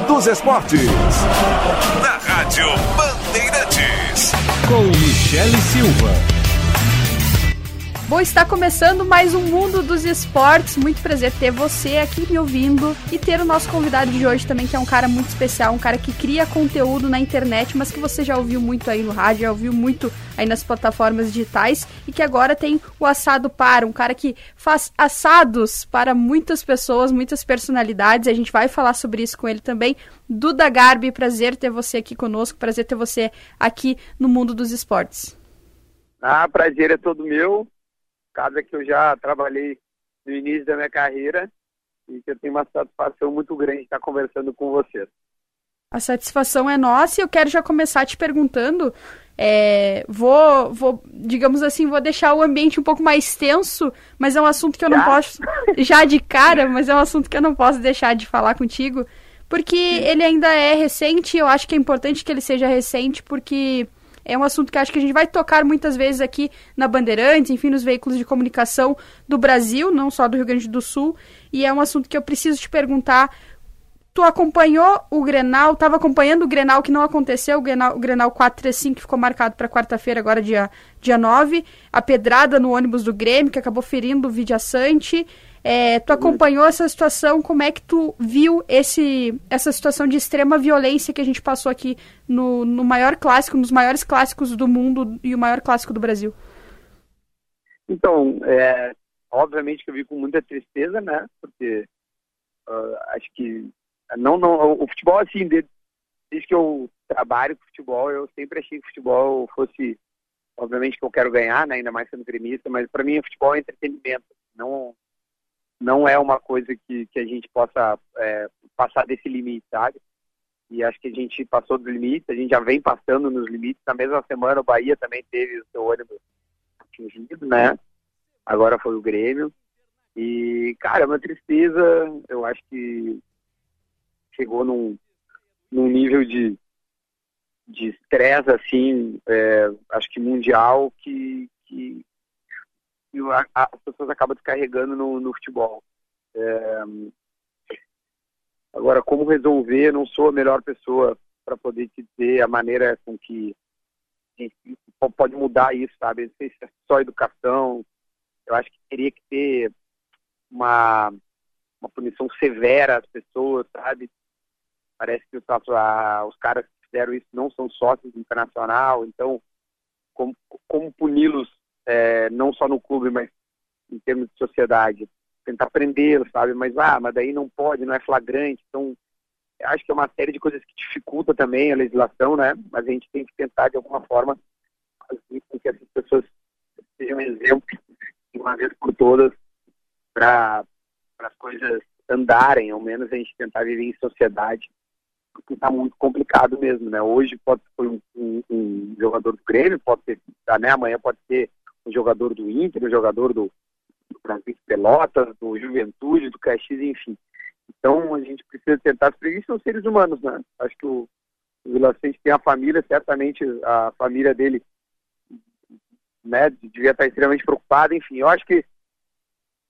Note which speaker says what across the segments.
Speaker 1: mundo dos esportes. Na Rádio Bandeirantes.
Speaker 2: Com Michele Silva.
Speaker 3: Bom, está começando mais um Mundo dos Esportes. Muito prazer ter você aqui me ouvindo e ter o nosso convidado de hoje também, que é um cara muito especial, um cara que cria conteúdo na internet, mas que você já ouviu muito aí no rádio, já ouviu muito aí nas plataformas digitais e que agora tem o Assado Para, um cara que faz assados para muitas pessoas, muitas personalidades. A gente vai falar sobre isso com ele também. Duda Garbi, prazer ter você aqui conosco, prazer ter você aqui no Mundo dos Esportes.
Speaker 4: Ah, prazer é todo meu casa que eu já trabalhei no início da minha carreira e que eu tenho uma satisfação muito grande estar conversando com vocês.
Speaker 3: A satisfação é nossa e eu quero já começar te perguntando. É, vou, vou, digamos assim, vou deixar o ambiente um pouco mais tenso, mas é um assunto que eu já? não posso. Já de cara, mas é um assunto que eu não posso deixar de falar contigo. Porque ele ainda é recente, eu acho que é importante que ele seja recente, porque é um assunto que acho que a gente vai tocar muitas vezes aqui na Bandeirantes, enfim, nos veículos de comunicação do Brasil, não só do Rio Grande do Sul. E é um assunto que eu preciso te perguntar. Tu acompanhou o Grenal, estava acompanhando o Grenal que não aconteceu, o Grenal, o Grenal 435 que ficou marcado para quarta-feira, agora dia, dia 9, a pedrada no ônibus do Grêmio, que acabou ferindo o Vidia Sante. É, tu acompanhou essa situação, como é que tu viu esse, essa situação de extrema violência que a gente passou aqui no, no maior clássico, nos maiores clássicos do mundo e o maior clássico do Brasil?
Speaker 4: Então, é, obviamente que eu vi com muita tristeza, né? Porque uh, acho que não, não, o futebol assim, desde, que eu trabalho com futebol, eu sempre achei que o futebol fosse, obviamente que eu quero ganhar, né? Ainda mais sendo gremista, mas para mim o futebol é entretenimento, não não é uma coisa que, que a gente possa é, passar desse limite, sabe? E acho que a gente passou do limite, a gente já vem passando nos limites. Na mesma semana o Bahia também teve o seu ônibus atingido, né? Agora foi o Grêmio. E, cara, é uma tristeza, eu acho que chegou num, num nível de de estresse, assim, é, acho que mundial, que, que, e a, a, as pessoas acabam descarregando no, no futebol. É, agora, como resolver? Não sou a melhor pessoa para poder te dizer a maneira com que a gente pode mudar isso, sabe? Não sei se é só educação. Eu acho que teria que ter uma, uma punição severa às pessoas, sabe? Parece que os, os caras que fizeram isso não são sócios internacional, então como, como puni-los é, não só no clube, mas em termos de sociedade. Tentar prendê-lo, sabe? Mas, ah, mas daí não pode, não é flagrante. Então, acho que é uma série de coisas que dificulta também a legislação, né? Mas a gente tem que tentar, de alguma forma, fazer com que essas pessoas sejam exemplo, de uma vez por todas, para as coisas andarem, ao menos a gente tentar viver em sociedade, porque está muito complicado mesmo, né? Hoje pode ser um, um, um, jogador do Grêmio, pode ser, né? Amanhã pode ser jogador do Inter, um jogador do, Brasil Pelotas, do Juventude, do Caxias, enfim. Então a gente precisa tentar, porque eles são seres humanos, né? Acho que o, o Vila Sante tem a família, certamente a família dele né, devia estar extremamente preocupada, enfim, eu acho que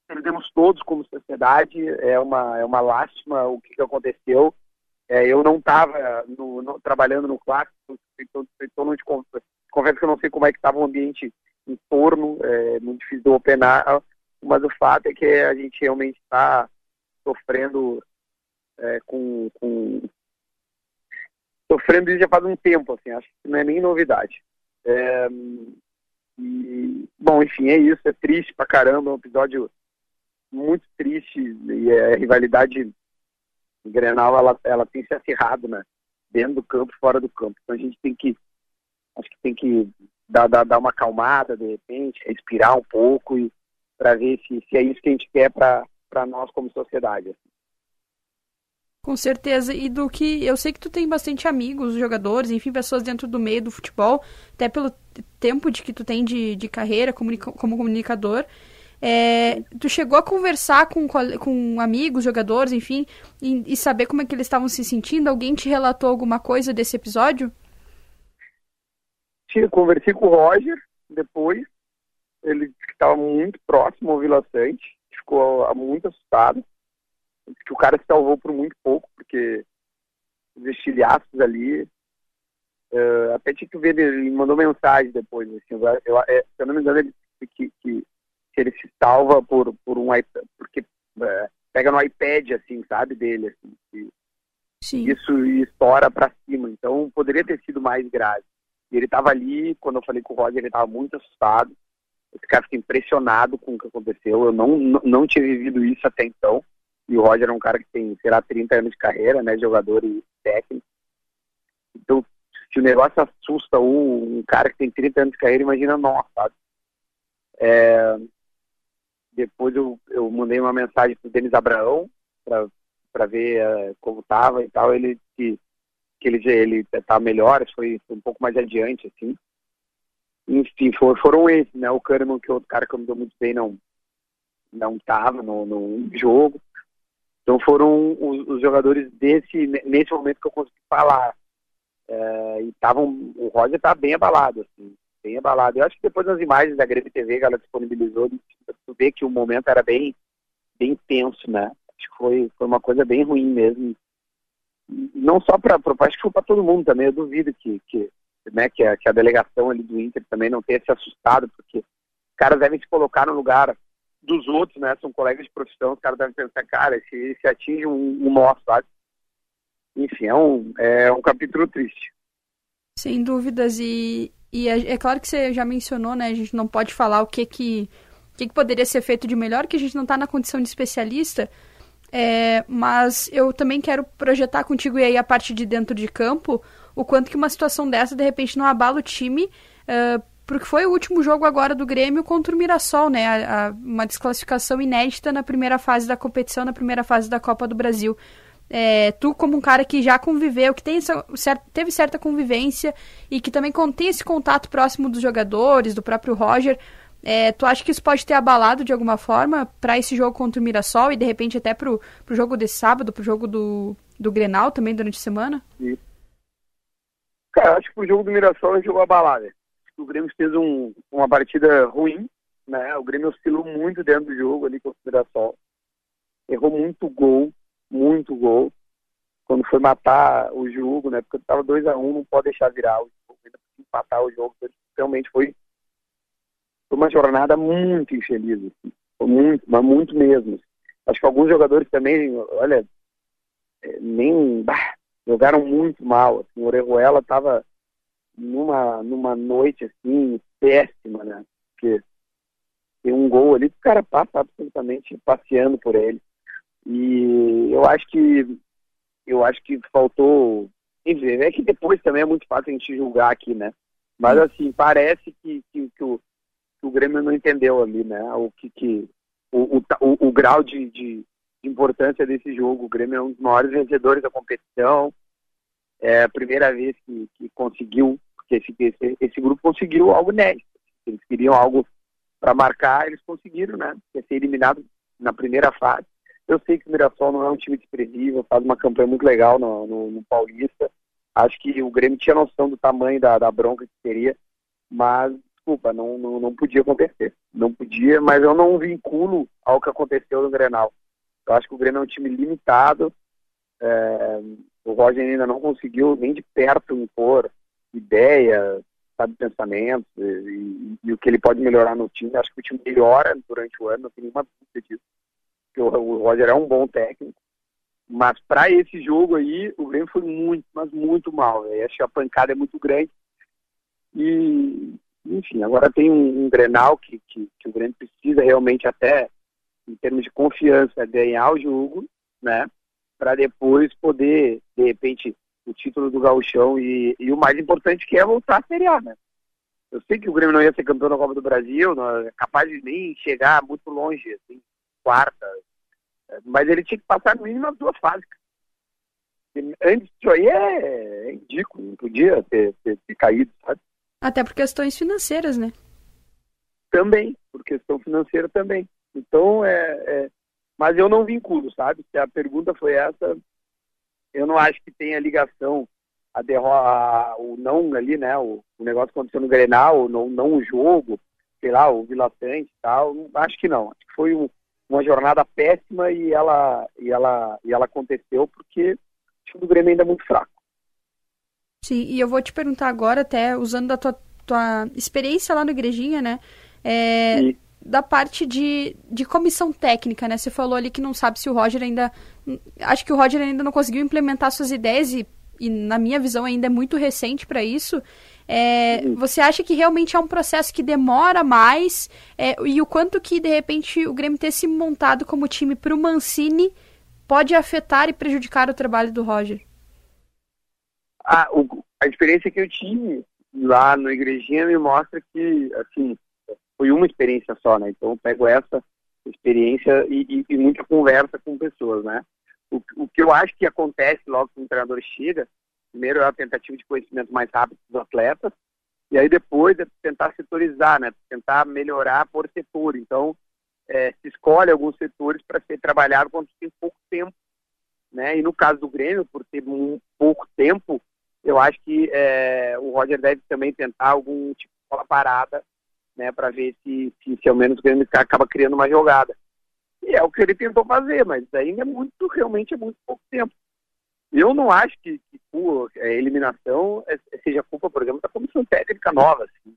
Speaker 4: perdemos todos como sociedade, é uma, é uma lástima o que, que aconteceu, é, eu não estava trabalhando no clássico, então, então não te confesso que eu não sei como é que estava o ambiente em torno, é muito difícil de openar, mas o fato é que a gente realmente está sofrendo é, com, com, sofrendo isso já faz um tempo, assim, acho que não é nem novidade. É, e, bom, enfim, é isso, é triste pra caramba, é um episódio muito triste e a rivalidade Grenal ela, ela tem se acirrado, né? Dentro do campo, fora do campo. Então a gente tem que acho que tem que dar, dar, dar uma acalmada de repente, respirar um pouco e para ver se, se é isso que a gente quer para nós como sociedade.
Speaker 3: Com certeza. E do que eu sei que tu tem bastante amigos, jogadores, enfim, pessoas dentro do meio do futebol, até pelo tempo de que tu tem de, de carreira comunica como comunicador. É, tu chegou a conversar com, com amigos, jogadores, enfim, e, e saber como é que eles estavam se sentindo? Alguém te relatou alguma coisa desse episódio?
Speaker 4: Tinha, conversei com o Roger depois, ele estava muito próximo ao Vila Sante, ficou muito assustado, que o cara se salvou por muito pouco, porque os estilhaços ali. Uh, até tinha que ver, ele mandou mensagem depois. Assim, eu, eu, é, se eu não me engano, ele disse que, que, que ele se salva por, por um iPad, porque uh, pega no iPad, assim, sabe, dele, assim, que, Sim. isso estoura para cima. Então poderia ter sido mais grave. E ele estava ali, quando eu falei com o Roger, ele estava muito assustado. Esse cara fica impressionado com o que aconteceu. Eu não, não, não tinha vivido isso até então. E o Roger é um cara que tem, será 30 anos de carreira, né? Jogador e técnico. Então, se o negócio assusta um, um cara que tem 30 anos de carreira, imagina nós, sabe? É, depois eu, eu mandei uma mensagem pro Denis Abraão para ver uh, como tava e tal. Ele que, que ele tá melhor, foi, foi um pouco mais adiante, assim. Enfim, for, foram esses, né? O Kahneman, que é outro cara que eu me dou muito bem, não não tava no, no jogo. Então foram os, os, jogadores desse nesse momento que eu consegui falar. É, e estavam, o Roger tá bem abalado, assim, bem abalado. Eu acho que depois das imagens da Grêmio TV que ela disponibilizou, tu vê que o momento era bem, bem tenso, né? Acho que foi, foi uma coisa bem ruim mesmo. Não só para acho que foi para todo mundo também. Eu duvido que, que, né, que, a, que a delegação ali do Inter também não tenha se assustado, porque os caras devem se colocar no lugar dos outros, né? São colegas de profissão, os caras devem pensar, cara, se, se atinge um, um nó, sabe? Enfim, é um, é um capítulo triste.
Speaker 3: Sem dúvidas, e, e é, é, claro que você já mencionou, né? A gente não pode falar o que que, que, que poderia ser feito de melhor, que a gente não está na condição de especialista, é, mas eu também quero projetar contigo e aí a parte de dentro de campo, o quanto que uma situação dessa, de repente, não abala o time, uh, porque foi o último jogo agora do Grêmio contra o Mirassol, né? A, a, uma desclassificação inédita na primeira fase da competição, na primeira fase da Copa do Brasil. É, tu, como um cara que já conviveu, que tem essa, teve certa convivência e que também tem esse contato próximo dos jogadores, do próprio Roger, é, tu acha que isso pode ter abalado de alguma forma para esse jogo contra o Mirassol e de repente até pro, pro jogo de sábado, pro jogo do, do Grenal também durante a semana?
Speaker 4: Sim. Cara, acho que o jogo do Mirassol é um jogo abalado o Grêmio fez um, uma partida ruim, né? O Grêmio oscilou muito dentro do jogo ali com o Mirassol. Errou muito gol, muito gol. Quando foi matar o jogo, né? Porque estava 2 a 1 um, não pode deixar virar o jogo, ainda empatar o jogo. Realmente foi, foi uma jornada muito infeliz, assim. Muito, mas muito mesmo. Acho que alguns jogadores também, olha, é, nem bah, jogaram muito mal. Assim, o Orejuela estava numa, numa noite assim, péssima, né? Porque tem um gol ali, o cara passa absolutamente passeando por ele. E eu acho que eu acho que faltou. Enfim, é que depois também é muito fácil a gente julgar aqui, né? Mas assim, parece que, que, que, o, o Grêmio não entendeu ali, né? O que, que o, o, o, o grau de, de, importância desse jogo. O Grêmio é um dos maiores vencedores da competição. É a primeira vez que, que conseguiu que esse, esse, esse grupo conseguiu algo inédito. Eles queriam algo para marcar, eles conseguiram, né? Ser eliminado na primeira fase. Eu sei que o Mirassol não é um time desprezível, faz uma campanha muito legal no, no, no, Paulista. Acho que o Grêmio tinha noção do tamanho da, da bronca que seria, mas, desculpa, não, não, não podia acontecer. Não podia, mas eu não vinculo ao que aconteceu no Grenal. Eu acho que o Grêmio é um time limitado. É, o Roger ainda não conseguiu nem de perto impor ideia, sabe, pensamentos e, e, e, o que ele pode melhorar no time. Acho que o time melhora durante o ano, não tem nenhuma dúvida disso. Porque o, o Roger é um bom técnico. Mas para esse jogo aí, o Grêmio foi muito, mas muito mal. Acho que a pancada é muito grande. E, enfim, agora tem um, um Grenal que, que, que o Grêmio precisa realmente até, em termos de confiança, ganhar o jogo, né? Para depois poder, de repente, o título do Gauchão e, e o mais importante que é voltar a Série né? Eu sei que o Grêmio não ia ser campeão da Copa do Brasil, não é capaz de nem chegar muito longe, assim, quarta, mas ele tinha que passar no mínimo as duas fases. antes disso aí é, é não podia ter, ter, ter, caído, sabe?
Speaker 3: Até por questões financeiras, né?
Speaker 4: Também, por questão financeira também. Então, é, é, mas eu não vinculo, sabe? Se a pergunta foi essa, eu não acho que tenha ligação a derrota, o não ali, né? O, o negócio aconteceu no Grenal, não, não o jogo, sei lá, o Vila e tal. Acho que não. Acho que foi um, uma jornada péssima e ela, e ela, e ela aconteceu porque o time do Grêmio ainda é muito fraco.
Speaker 3: Sim, e eu vou te perguntar agora, até usando a tua, tua experiência lá no Igrejinha, né? É, e... Da parte de, de comissão técnica, né? Você falou ali que não sabe se o Roger ainda. Acho que o Roger ainda não conseguiu implementar suas ideias e, e na minha visão, ainda é muito recente para isso. É, você acha que realmente é um processo que demora mais? É, e o quanto que, de repente, o Grêmio ter se montado como time para o Mancini pode afetar e prejudicar o trabalho do Roger?
Speaker 4: A, o, a experiência que eu tive lá no Igrejinha me mostra que, assim, foi uma experiência só, né? Então eu pego essa experiência e, e, e muita conversa com pessoas, né? O, o, que eu acho que acontece logo que o treinador chega, primeiro é a tentativa de conhecimento mais rápido dos atletas, e aí depois é tentar setorizar, né? Tentar melhorar por setor. Então, é, se escolhe alguns setores para ser trabalhado quando tem pouco tempo, né? E no caso do Grêmio, por ter um, pouco tempo, eu acho que é, o Roger deve também tentar algum tipo de bola parada, né, para ver se, se, se, ao menos o Grêmio acaba criando uma jogada. E é o que ele tentou fazer, mas ainda é muito, realmente é muito pouco tempo. Eu não acho que, que a eliminação é, seja culpa, por exemplo, da comissão técnica nova. Assim.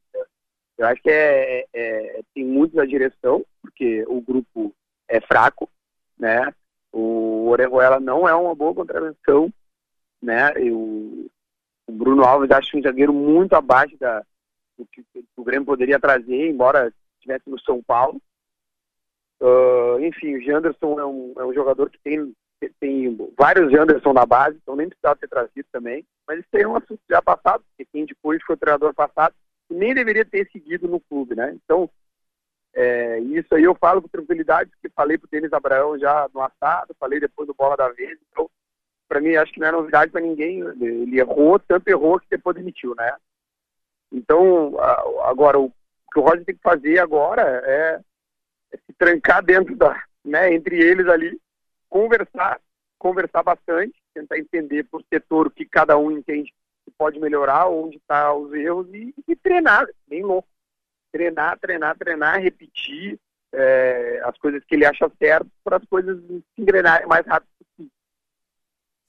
Speaker 4: Eu acho que é, é, é, tem muito da direção, porque o grupo é fraco, né? O Orejuela não é uma boa contravenção, né? O Bruno Alves acho um zagueiro muito abaixo da, do que o Grêmio poderia trazer, embora estivesse no São Paulo. Uh, enfim, o Janderson é um, é um jogador que tem, tem vários Janderson na base, então nem precisava ter trazido também. Mas isso é um assunto já passado, porque quem depois foi o treinador passado e nem deveria ter seguido no clube, né? Então, é, isso aí eu falo com tranquilidade, porque falei para o Denis Abraão já no assado, falei depois do Bola da Vez, então para mim acho que não é novidade para ninguém. Ele errou, tanto errou que depois demitiu, né? Então, agora, o que o Roger tem que fazer agora é, é se trancar dentro da, né, entre eles ali, conversar, conversar bastante, tentar entender por setor o que cada um entende que pode melhorar, onde estão tá os erros e, e, treinar, bem louco. Treinar, treinar, treinar, repetir é, as coisas que ele acha certo para as coisas se engrenarem mais rápido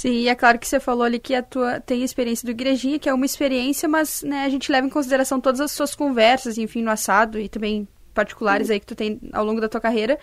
Speaker 3: Sim, é claro que você falou ali que a tua tem a experiência do Igrejinha, que é uma experiência, mas né, a gente leva em consideração todas as suas conversas, enfim, no assado e também particulares aí que tu tem ao longo da tua carreira.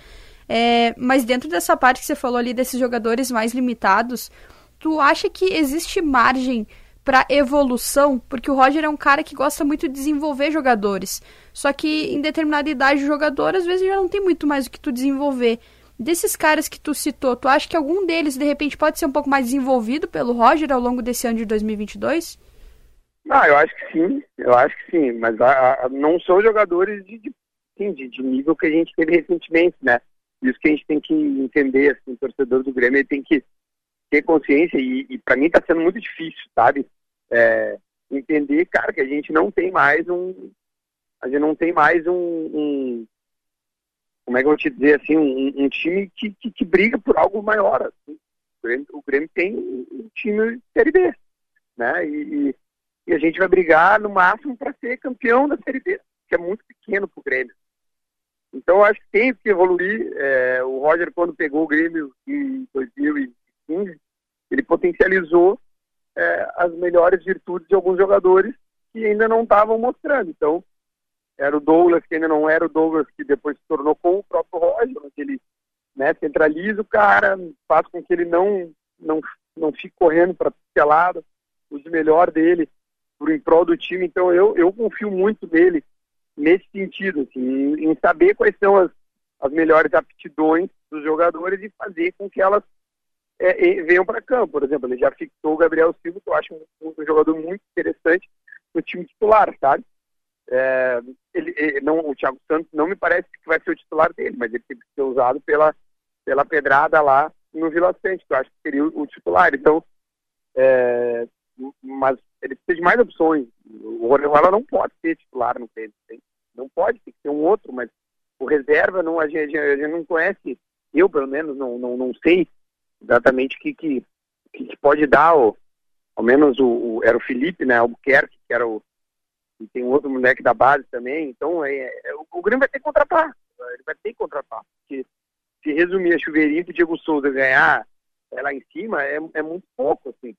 Speaker 3: É, mas dentro dessa parte que você falou ali desses jogadores mais limitados, tu acha que existe margem para evolução? Porque o Roger é um cara que gosta muito de desenvolver jogadores. Só que em determinada idade o jogador às vezes já não tem muito mais o que tu desenvolver. Desses caras que tu citou, tu acha que algum deles, de repente, pode ser um pouco mais desenvolvido pelo Roger ao longo desse ano de 2022?
Speaker 4: Ah, eu acho que sim, eu acho que sim, mas a, a, não são jogadores de, de, de, de, nível que a gente teve recentemente, né? Isso que a gente tem que entender, assim, o torcedor do Grêmio tem que ter consciência e, e para mim está sendo muito difícil, sabe? É, entender, cara, que a gente não tem mais um, a gente não tem mais um, um como é que eu vou te dizer assim, um, um time que, que, que, briga por algo maior. Assim. O, Grêmio, o, Grêmio, tem um time de Série B, né? E, e a gente vai brigar no máximo para ser campeão da Série B, que é muito pequeno para o Grêmio. Então eu acho que tem que evoluir. É, o Roger, quando pegou o Grêmio em 2015, ele potencializou é, as melhores virtudes de alguns jogadores que ainda não estavam mostrando. Então, era o Douglas, que ainda não era o Douglas, que depois se tornou com o próprio Roger, onde ele né, centraliza o cara, faz com que ele não, não, não fique correndo para todo lado, use melhor dele por em prol do time. Então eu, eu confio muito nele nesse sentido, assim, em, em saber quais são as, as melhores aptidões dos jogadores e fazer com que elas é, venham para campo. Por exemplo, ele já fixou o Gabriel Silva, que eu acho um, um jogador muito interessante no time titular, sabe? É, ele, ele, não, o Thiago Santos não me parece que vai ser o titular dele, mas ele tem que ser usado pela, pela pedrada lá no Vila Sante, que eu acho que seria o, o titular. Então, é, mas ele precisa de mais opções. O Orejuela não pode ser titular no tempo. Não pode, tem que ser um outro, mas o reserva não, a, gente, a gente não conhece, eu pelo menos não, não, não sei exatamente o que, que, que, pode dar, o, ao menos o, o, era o Felipe, né, Albuquerque, que era o, e tem um outro moleque da base também. Então, é, é, o, o Grêmio vai ter que contratar. Ele vai ter que contratar. Porque se resumir a chuveirinho pro Diego Souza ganhar é lá em cima, é, é muito pouco, assim.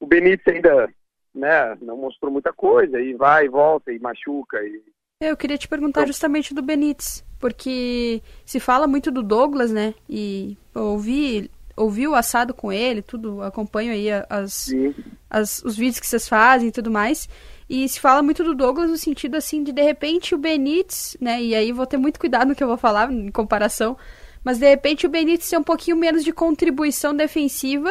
Speaker 4: O Benítez ainda, né, não mostrou muita coisa, e vai, e volta, e machuca, e...
Speaker 3: É, eu queria te perguntar então, justamente do Benítez, porque se fala muito do Douglas, né, e eu ouvi, ouvi o assado com ele, tudo, acompanho aí as, as, os vídeos que vocês fazem e tudo mais, e se fala muito do Douglas no sentido assim de de repente o Benítez, né? E aí vou ter muito cuidado no que eu vou falar em comparação, mas de repente o Benítez ser um pouquinho menos de contribuição defensiva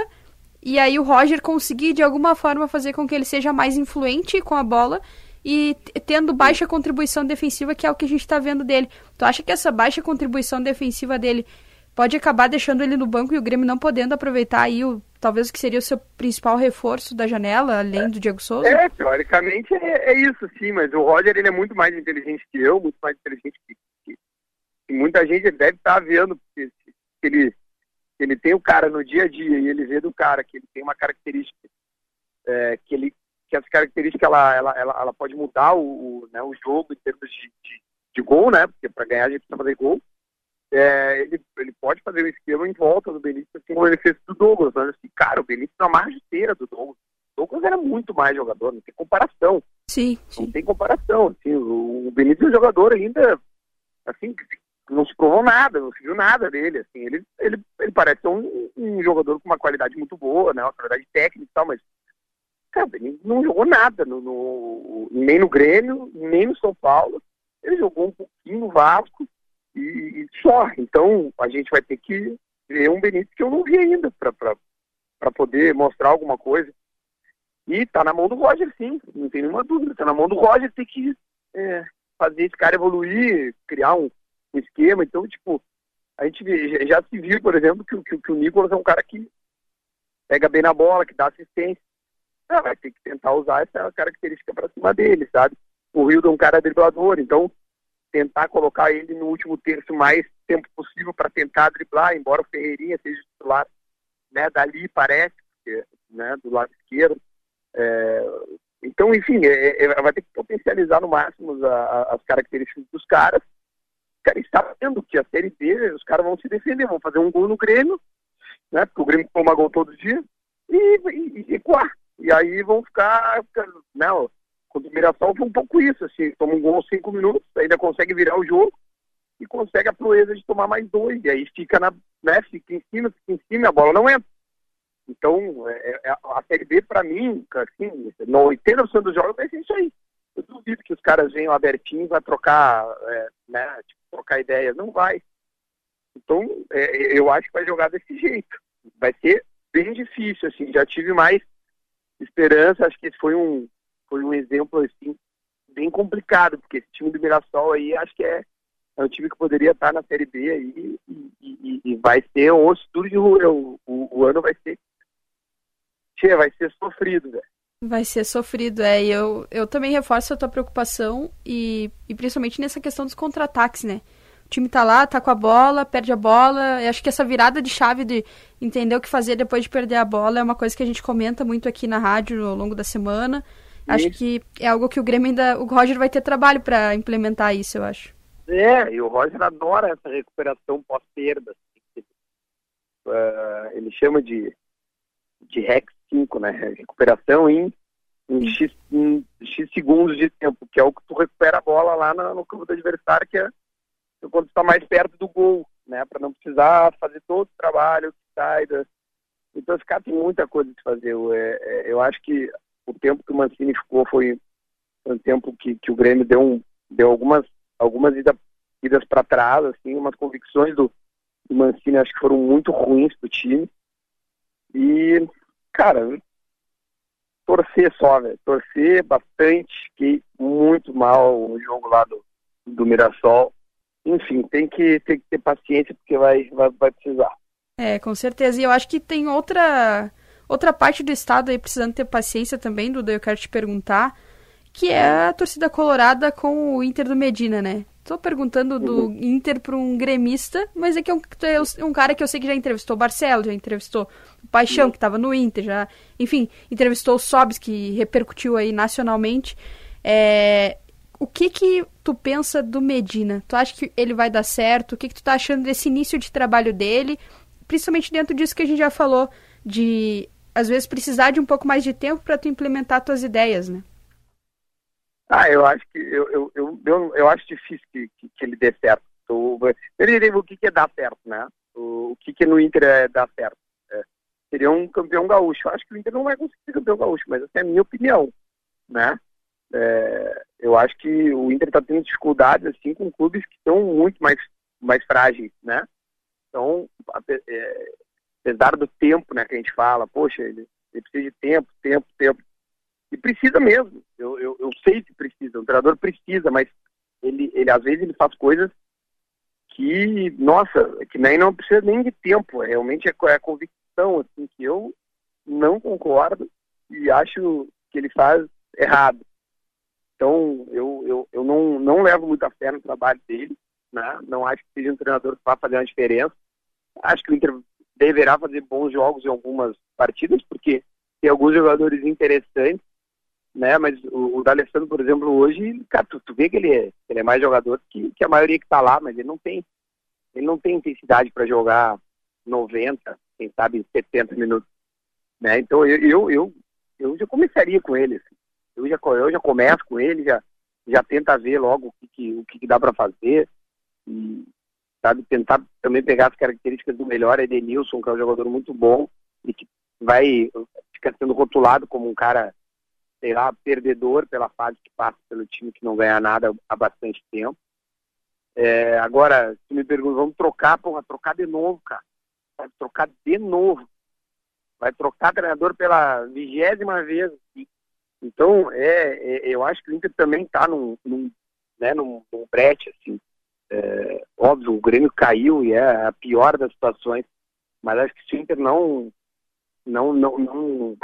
Speaker 3: e aí o Roger conseguir de alguma forma fazer com que ele seja mais influente com a bola e tendo baixa contribuição defensiva, que é o que a gente está vendo dele. Tu acha que essa baixa contribuição defensiva dele pode acabar deixando ele no banco e o Grêmio não podendo aproveitar aí o talvez o que seria o seu principal reforço da janela, além do Diego Souza?
Speaker 4: É, teoricamente é, é, isso, sim, mas o Roger ele é muito mais inteligente que eu, muito mais inteligente que, que, que muita gente deve estar vendo, porque se, ele, ele tem o cara no dia a dia e ele vê do cara que ele tem uma característica é, que ele que essa característica ela, ela, ela, ela pode mudar o, o, né, o jogo em termos de, de, de gol, né? Porque para ganhar a gente precisa fazer gol é, ele, ele pode fazer o esquema em volta do Benítez, assim como ele fez do Douglas. Mas, assim, cara, o Benítez é uma margem do Douglas. O Douglas era muito mais jogador, não tem comparação.
Speaker 3: Sim, sim.
Speaker 4: Não tem comparação. Assim, o, o Benítez é um jogador ainda, assim, não se provou nada, não se viu nada dele. Assim, ele, ele, ele parece ser um, um jogador com uma qualidade muito boa, né, uma qualidade técnica e tal, mas cara, ele não jogou nada, no, no, nem no Grêmio, nem no São Paulo. Ele jogou um pouquinho no Vasco, e, e, só. Então a gente vai ter que ver um Benítez que eu não vi ainda para poder mostrar alguma coisa. E tá na mão do Roger, sim, não tem nenhuma dúvida. Tá na mão do Roger ter que é, fazer esse cara evoluir, criar um, um, esquema. Então, tipo, a gente já se viu, por exemplo, que, que, que o Nicolas é um cara que pega bem na bola, que dá assistência. Ah, vai ter que tentar usar essa característica para cima dele, sabe? O Rio é um cara driblador, então tentar colocar ele no último terço mais tempo possível para tentar driblar, embora o Ferreirinha seja titular, né, dali parece, né, do lado esquerdo. É, então, enfim, é, é, vai ter que potencializar no máximo a, a, as características dos caras. Os caras sabendo que a Série B, os caras vão se defender, vão fazer um gol no Grêmio, né, porque o Grêmio toma gol todo dia, e, e, e. E aí vão ficar, né, Contra o Mirassol foi um pouco isso, assim, toma um gol cinco minutos, ainda consegue virar o jogo e consegue a proeza de tomar mais dois, e aí fica na, né, fica em cima, fica em cima, a bola não entra. Então, é, é, a Série B, para mim, assim, no 80% dos jogos vai ser isso aí. Eu duvido que os caras venham abertinhos a trocar, é, né, tipo, trocar ideias. Não vai. Então, é, eu acho que vai jogar desse jeito. Vai ser bem difícil, assim. Já tive mais esperança, acho que foi um, foi um exemplo assim bem complicado, porque esse time do Mirassol aí acho que é, é um time que poderia estar na Série B aí e, e, e vai ser um osso duro de roer. O, o, o, ano vai ser. Tchê, vai ser sofrido, velho.
Speaker 3: Vai ser sofrido, é. E eu, eu também reforço a tua preocupação e, e principalmente nessa questão dos contra-ataques, né? O time tá lá, tá com a bola, perde a bola. Eu acho que essa virada de chave de entender o que fazer depois de perder a bola é uma coisa que a gente comenta muito aqui na rádio ao longo da semana. Acho que é algo que o Grêmio ainda. O Roger vai ter trabalho para implementar isso, eu acho.
Speaker 4: É, e o Roger adora essa recuperação pós-perda. Uh, ele chama de, de REX 5, né? Recuperação em, em, X, em X segundos de tempo, que é o que tu recupera a bola lá no, no campo do adversário, que é quando está mais perto do gol, né? Para não precisar fazer todo o trabalho que sai da... Então esse cara tem muita coisa de fazer. Eu, é, é, eu acho que o tempo que o Mancini ficou foi um tempo que, que o Grêmio deu, um, deu algumas, algumas idas, idas para trás, assim, umas convicções do, do Mancini acho que foram muito ruins pro time. E, cara, torcer só, velho. Torcer bastante. Fiquei muito mal no jogo lá do, do Mirassol. Enfim, tem que, tem que ter paciência porque vai, vai, vai precisar.
Speaker 3: É, com certeza. E eu acho que tem outra Outra parte do estado aí precisando ter paciência também, Duda, eu quero te perguntar, que é a torcida colorada com o Inter do Medina, né? Tô perguntando do uhum. Inter para um gremista, mas é que é um, é um, cara que eu sei que já entrevistou o Barcelo, já entrevistou o Paixão, uhum. que estava no Inter, já, enfim, entrevistou o Sobs, que repercutiu aí nacionalmente. É, o que que tu pensa do Medina? Tu acha que ele vai dar certo? O que que tu tá achando desse início de trabalho dele? principalmente dentro disso que a gente já falou, de às vezes precisar de um pouco mais de tempo para tu implementar tuas ideias, né?
Speaker 4: Ah, eu acho que eu, eu, eu, eu, eu acho difícil que, que, que, ele dê certo. Eu, eu o que, que é dar certo, né? O, o que, que no Inter é dar certo. É, seria um campeão gaúcho. Eu acho que o Inter não vai conseguir campeão gaúcho, mas essa é a minha opinião, né? É, eu acho que o Inter está tendo dificuldades assim com clubes que estão muito mais mais frágeis, né? Então, apesar do tempo, né, que a gente fala, poxa, ele, ele precisa de tempo, tempo, tempo. E precisa mesmo. Eu, eu, eu sei que precisa, o treinador precisa, mas ele, ele às vezes ele faz coisas que, nossa, que nem não precisa nem de tempo. Realmente é, é a convicção, assim, que eu não concordo e acho que ele faz errado. Então, eu, eu, eu não, não levo muita fé no trabalho dele, né? não acho que seja um treinador que vá fazer uma diferença. Acho que o Inter deverá fazer bons jogos em algumas partidas, porque tem alguns jogadores interessantes, né? Mas o, o D'Alessandro, por exemplo, hoje, cara, tu, tu vê que ele é, ele é mais jogador que, que a maioria que está lá, mas ele não tem ele não tem intensidade para jogar 90, quem sabe 70 minutos, né? Então eu eu, eu, eu já começaria com ele, assim. eu já eu já começo com ele, já já tenta ver logo o que, que o que, que dá para fazer e sabe? Tentar também pegar as características do melhor Edenilson, que é um jogador muito bom e que vai ficar sendo rotulado como um cara, sei lá, perdedor pela fase que passa pelo time que não ganha nada há bastante tempo. É, agora, se me perguntam, vamos trocar, porra, trocar de novo, cara. Vai trocar de novo. Vai trocar treinador pela vigésima vez. Então, é, é, eu acho que o Inter também está num, num, né, num, num brete, assim. É, óbvio, o Grêmio caiu e é a pior das situações, mas acho que se o Inter não, não, não, não,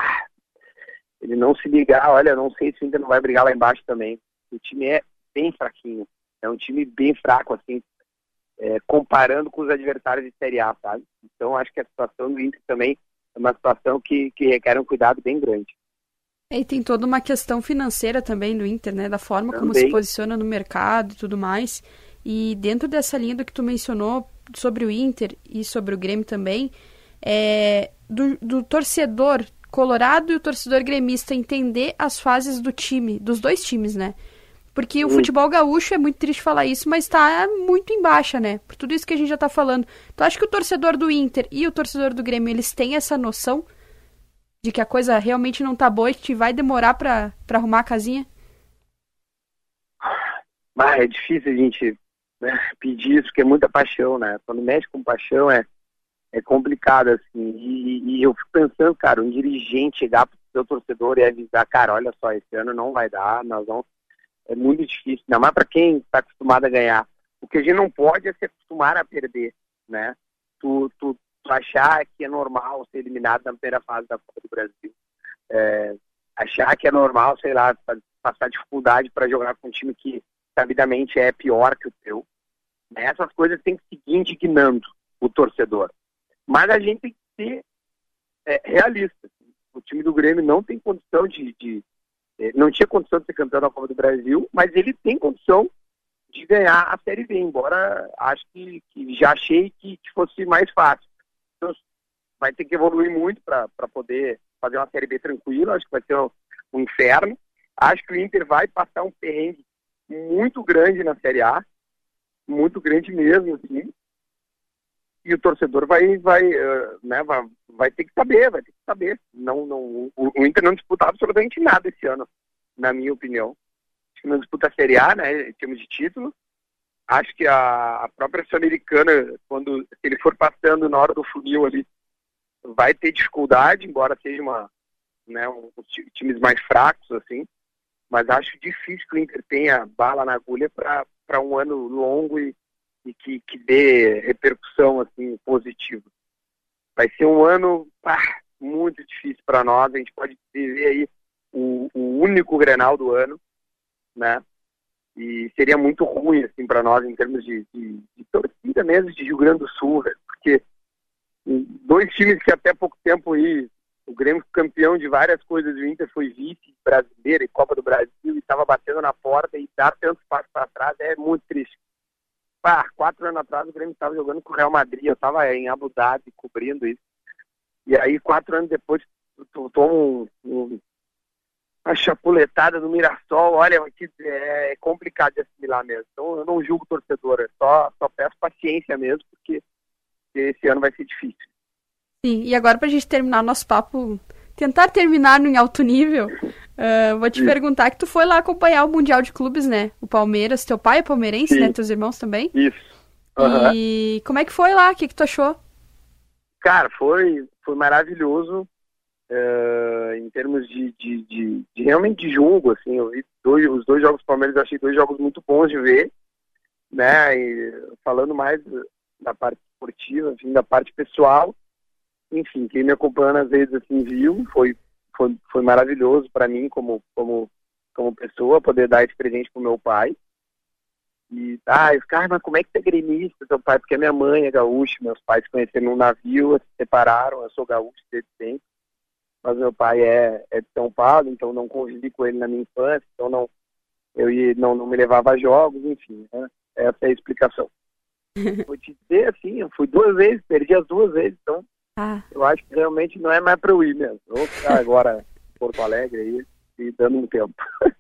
Speaker 4: ele não se ligar, olha, não sei se o Inter não vai brigar lá embaixo também. O time é bem fraquinho, é um time bem fraco, assim, é, comparando com os adversários de Série A, sabe? Então acho que a situação do Inter também é uma situação que, que requer um cuidado bem grande.
Speaker 3: E tem toda uma questão financeira também do Inter, né? Da forma também. como se posiciona no mercado e tudo mais. E dentro dessa linha do que tu mencionou sobre o Inter e sobre o Grêmio também, é, do, do torcedor colorado e o torcedor gremista entender as fases do time, dos dois times, né? Porque o futebol gaúcho é muito triste falar isso, mas está muito em baixa, né? Por tudo isso que a gente já está falando. Tu acha que o torcedor do Inter e o torcedor do Grêmio, eles têm essa noção de que a coisa realmente não tá boa e que vai demorar para arrumar a casinha?
Speaker 4: Ah, é difícil a gente né, pedir isso, porque é muita paixão, né? Quando mexe com paixão é, é complicado, assim. E, e eu fico pensando, cara, um dirigente chegar pro seu torcedor e avisar, cara, olha só, esse ano não vai dar, nós vamos. É muito difícil, ainda mais para quem está acostumado a ganhar. O que a gente não pode é se acostumar a perder, né? Tu, tu, tu achar que é normal ser eliminado na primeira fase da Copa do Brasil. É, achar que é normal, sei lá, passar dificuldade para jogar com um time que sabidamente é pior que o teu. Né? Essas coisas têm que seguir indignando o torcedor. Mas a gente tem que ser é, realista. O time do Grêmio não tem condição de, de é, não tinha condição de ser campeão da Copa do Brasil, mas ele tem condição de ganhar a Série B, embora acho que, que já achei que, que, fosse mais fácil. Então, vai ter que evoluir muito para poder fazer uma Série B tranquila, acho que vai ser um, um inferno. Acho que o Inter vai passar um perrengue muito grande na Série A, muito grande mesmo, assim. E o torcedor vai, vai, uh, né, vai, vai, ter que saber, vai ter que saber. Não, não, o, o Inter não disputa absolutamente nada esse ano, na minha opinião. Acho que não disputa a Série A, né, em termos de título. Acho que a, a própria Sul-Americana, quando ele for passando na hora do funil ali, vai ter dificuldade, embora seja uma, né, um times mais fracos, assim mas acho difícil que o Inter tenha bala na agulha para um ano longo e, e que, que dê repercussão assim positiva. Vai ser um ano pá, muito difícil para nós. A gente pode viver aí o, o, único Grenal do ano, né? E seria muito ruim assim para nós em termos de, de, de torcida mesmo de Rio Grande do Sul, porque dois times que até pouco tempo aí o Grêmio campeão de várias coisas, o Inter foi vice brasileiro e Copa do Brasil e estava batendo na porta e dar tantos passos para trás é muito triste. Pá, quatro anos atrás o Grêmio estava jogando com o Real Madrid, eu estava em Abu Dhabi com descobrindo isso. E aí, quatro anos depois, tu toma um, um, uma chapuletada no Mirassol, olha, é, é complicado de assimilar mesmo. Então, eu não julgo torcedor, só, só peço paciência mesmo, porque esse ano vai ser difícil.
Speaker 3: Sim, e agora para a gente terminar o nosso papo, tentar terminar em alto nível, uh, vou te Isso. perguntar que tu foi lá acompanhar o Mundial de Clubes, né? O Palmeiras, teu pai é palmeirense, Sim. né? Teus irmãos também?
Speaker 4: Isso.
Speaker 3: Uhum. E como é que foi lá? O que, que tu achou?
Speaker 4: Cara, foi, foi maravilhoso. Uh, em termos de, de, de, de, realmente de jogo, assim, eu vi dois, os dois jogos do Palmeiras, achei dois jogos muito bons de ver, né, e falando mais da parte esportiva, assim, da parte pessoal, enfim, quem me acompanha às vezes assim viu, foi, foi, foi maravilhoso para mim como, como, como pessoa poder dar esse presente pro meu pai, e, ah, os caras, mas como é que você é gremista, seu pai? Porque minha mãe é gaúcha, meus pais se conheceram num navio, se separaram, eu sou gaúcho desde sempre. Mas meu pai é, é de São Paulo, então não convivi com ele na minha infância, então não, eu ia, não, não me levava a jogos, enfim, né? essa é a explicação. Vou te dizer assim, eu fui duas vezes, perdi as duas vezes, então ah. eu acho que realmente não é mais para eu ir mesmo. Vou ficar agora em Porto Alegre aí e dando um tempo.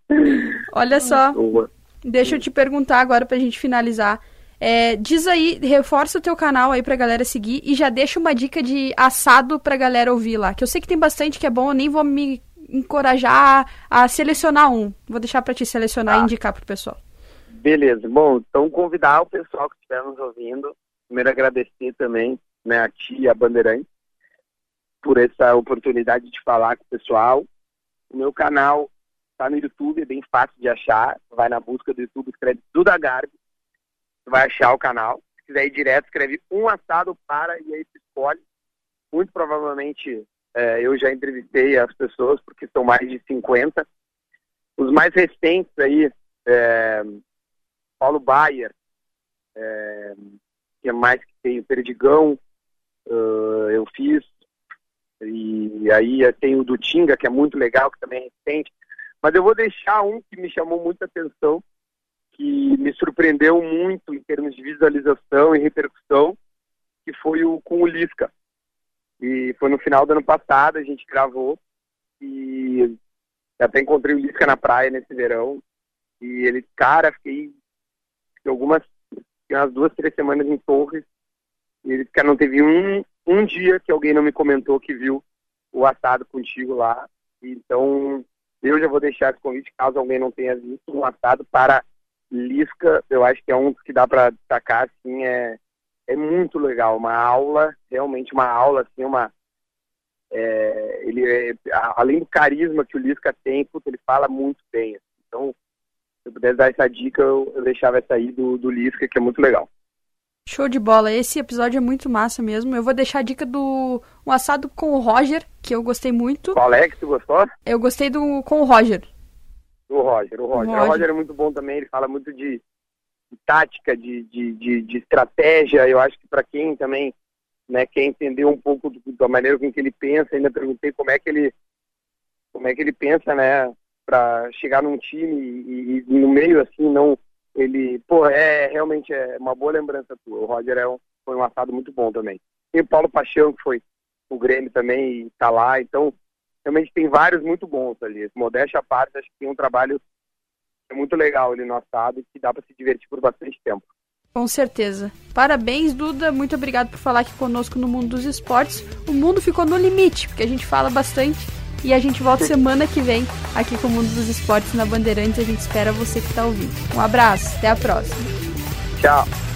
Speaker 3: Olha só. Boa. Deixa eu te perguntar agora pra gente finalizar. É, diz aí, reforça o teu canal aí pra galera seguir e já deixa uma dica de assado pra galera ouvir lá. Que eu sei que tem bastante que é bom, eu nem vou me encorajar a, a selecionar um. Vou deixar pra te selecionar ah. e indicar pro pessoal.
Speaker 4: Beleza. Bom, então convidar o pessoal que estiver nos ouvindo. Primeiro agradecer também né, a ti e a Bandeirante por essa oportunidade de falar com o pessoal. O meu canal Tá no YouTube, é bem fácil de achar. Vai na busca do YouTube, escreve Duda Garbi. Vai achar o canal. Se quiser ir direto, escreve um assado para e aí você escolhe. Muito provavelmente é, eu já entrevistei as pessoas, porque são mais de 50. Os mais recentes aí, é, Paulo Bayer, é, que é mais que tem o Perdigão, uh, eu fiz. E aí tem o do Tinga, que é muito legal, que também é recente. Mas eu vou deixar um que me chamou muita atenção, que me surpreendeu muito em termos de visualização e repercussão, que foi o com o Lisca. E foi no final do ano passado, a gente gravou e até encontrei o Lisca na praia nesse verão. E ele, cara, fiquei, fiquei algumas, umas duas, três semanas em Torres. E ele, cara, não teve um, um dia que alguém não me comentou que viu o assado contigo lá. Então, eu já vou deixar esse convite, caso alguém não tenha visto, um assado para Lisca, eu acho que é um que dá para destacar, assim, é, é muito legal, uma aula, realmente uma aula, assim, uma... É, ele é, além do carisma que o Lisca tem, puta, ele fala muito bem, assim. então, se eu pudesse dar essa dica, eu, eu deixava essa aí do, do Lisca, que é muito legal.
Speaker 3: Show de bola. Esse episódio é muito massa mesmo. Eu vou deixar a dica do um assado com o Roger, que eu gostei muito.
Speaker 4: Qual é que tu gostou?
Speaker 3: Eu gostei do com o Roger.
Speaker 4: O Roger, o Roger. O Roger, o Roger é muito bom também, ele fala muito de, de tática, de, de, de, de, estratégia. Eu acho que para quem também né, quer entender um pouco do, da maneira com que ele pensa, ainda perguntei como é que ele como é que ele pensa, né, para chegar num time e, e, no meio assim não ele, pô, é realmente é uma boa lembrança tua. O Roger é um, foi um assado muito bom também. Tem o Paulo Paixão, que foi o Grêmio também, e tá lá. Então, realmente tem vários muito bons ali. Modéstia à parte, acho que tem um trabalho muito legal ali no assado e que dá para se divertir por bastante tempo.
Speaker 3: Com certeza. Parabéns, Duda. Muito obrigado por falar aqui conosco no Mundo dos Esportes. O mundo ficou no limite, porque a gente fala bastante e a gente volta semana que vem aqui com o Mundo dos Esportes na Bandeirantes. A gente espera você que está ouvindo. Um abraço, até a próxima.
Speaker 4: Tchau.